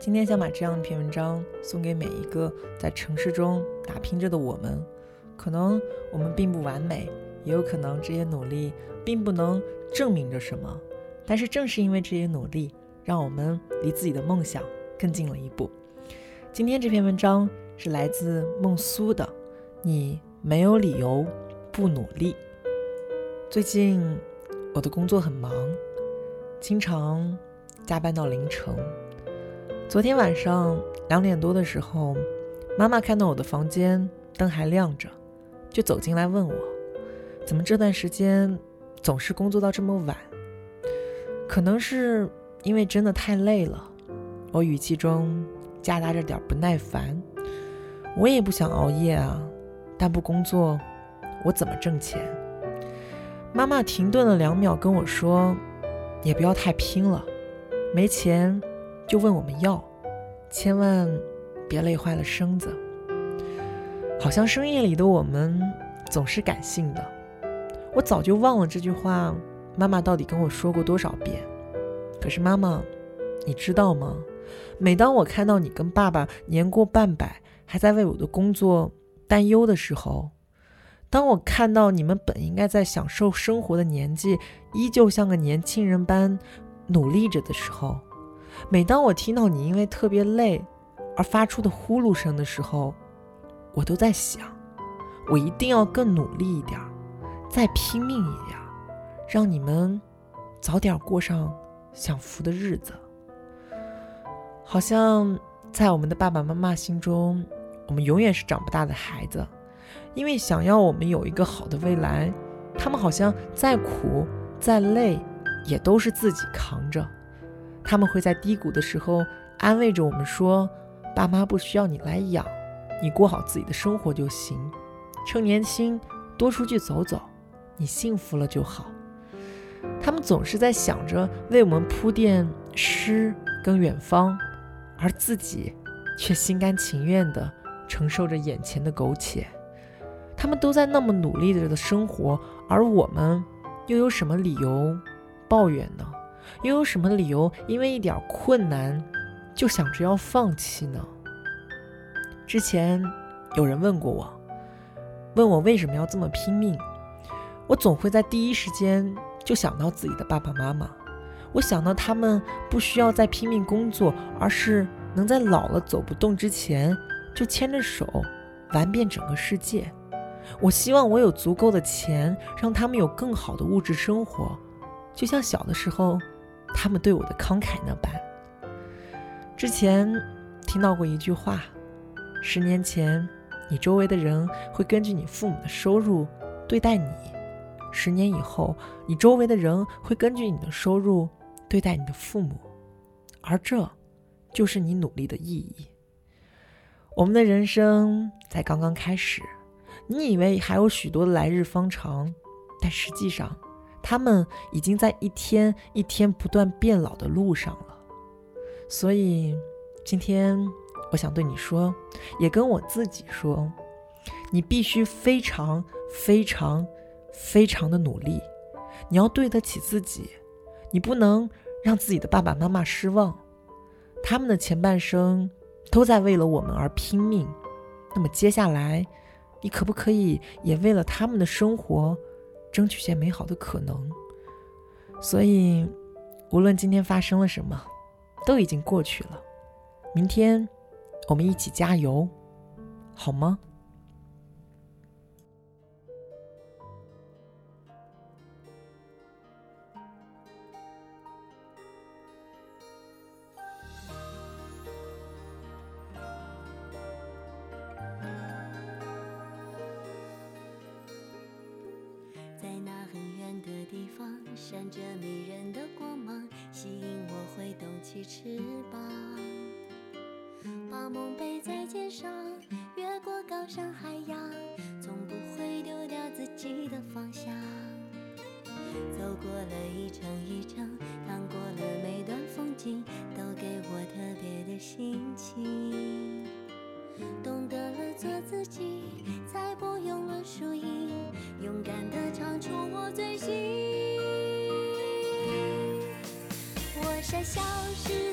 今天想把这样一篇文章送给每一个在城市中打拼着的我们。可能我们并不完美，也有可能这些努力并不能证明着什么。但是正是因为这些努力，让我们离自己的梦想更近了一步。今天这篇文章是来自孟苏的，你没有理由不努力。最近我的工作很忙，经常加班到凌晨。昨天晚上两点多的时候，妈妈看到我的房间灯还亮着，就走进来问我，怎么这段时间总是工作到这么晚？可能是因为真的太累了，我语气中夹杂着点不耐烦。我也不想熬夜啊，但不工作，我怎么挣钱？妈妈停顿了两秒，跟我说：“也不要太拼了，没钱就问我们要，千万别累坏了身子。”好像深夜里的我们总是感性的，我早就忘了这句话。妈妈到底跟我说过多少遍？可是妈妈，你知道吗？每当我看到你跟爸爸年过半百，还在为我的工作担忧的时候，当我看到你们本应该在享受生活的年纪，依旧像个年轻人般努力着的时候，每当我听到你因为特别累而发出的呼噜声的时候，我都在想，我一定要更努力一点，再拼命一点。让你们早点过上享福的日子。好像在我们的爸爸妈妈心中，我们永远是长不大的孩子，因为想要我们有一个好的未来，他们好像再苦再累也都是自己扛着。他们会在低谷的时候安慰着我们说：“爸妈不需要你来养，你过好自己的生活就行。趁年轻多出去走走，你幸福了就好。”他们总是在想着为我们铺垫诗跟远方，而自己却心甘情愿地承受着眼前的苟且。他们都在那么努力着的生活，而我们又有什么理由抱怨呢？又有什么理由因为一点困难就想着要放弃呢？之前有人问过我，问我为什么要这么拼命，我总会在第一时间。就想到自己的爸爸妈妈，我想到他们不需要再拼命工作，而是能在老了走不动之前就牵着手玩遍整个世界。我希望我有足够的钱，让他们有更好的物质生活，就像小的时候他们对我的慷慨那般。之前听到过一句话：十年前，你周围的人会根据你父母的收入对待你。十年以后，你周围的人会根据你的收入对待你的父母，而这就是你努力的意义。我们的人生才刚刚开始，你以为还有许多的来日方长，但实际上，他们已经在一天一天不断变老的路上了。所以，今天我想对你说，也跟我自己说，你必须非常非常。非常的努力，你要对得起自己，你不能让自己的爸爸妈妈失望。他们的前半生都在为了我们而拼命，那么接下来，你可不可以也为了他们的生活争取些美好的可能？所以，无论今天发生了什么，都已经过去了。明天，我们一起加油，好吗？闪着迷人的光芒，吸引我挥动起翅膀，把梦背在肩上，越过高山海洋，从不会丢掉自己的方向。走过了一程一程，看过了每段风景，都给我特别的心情。傻笑时。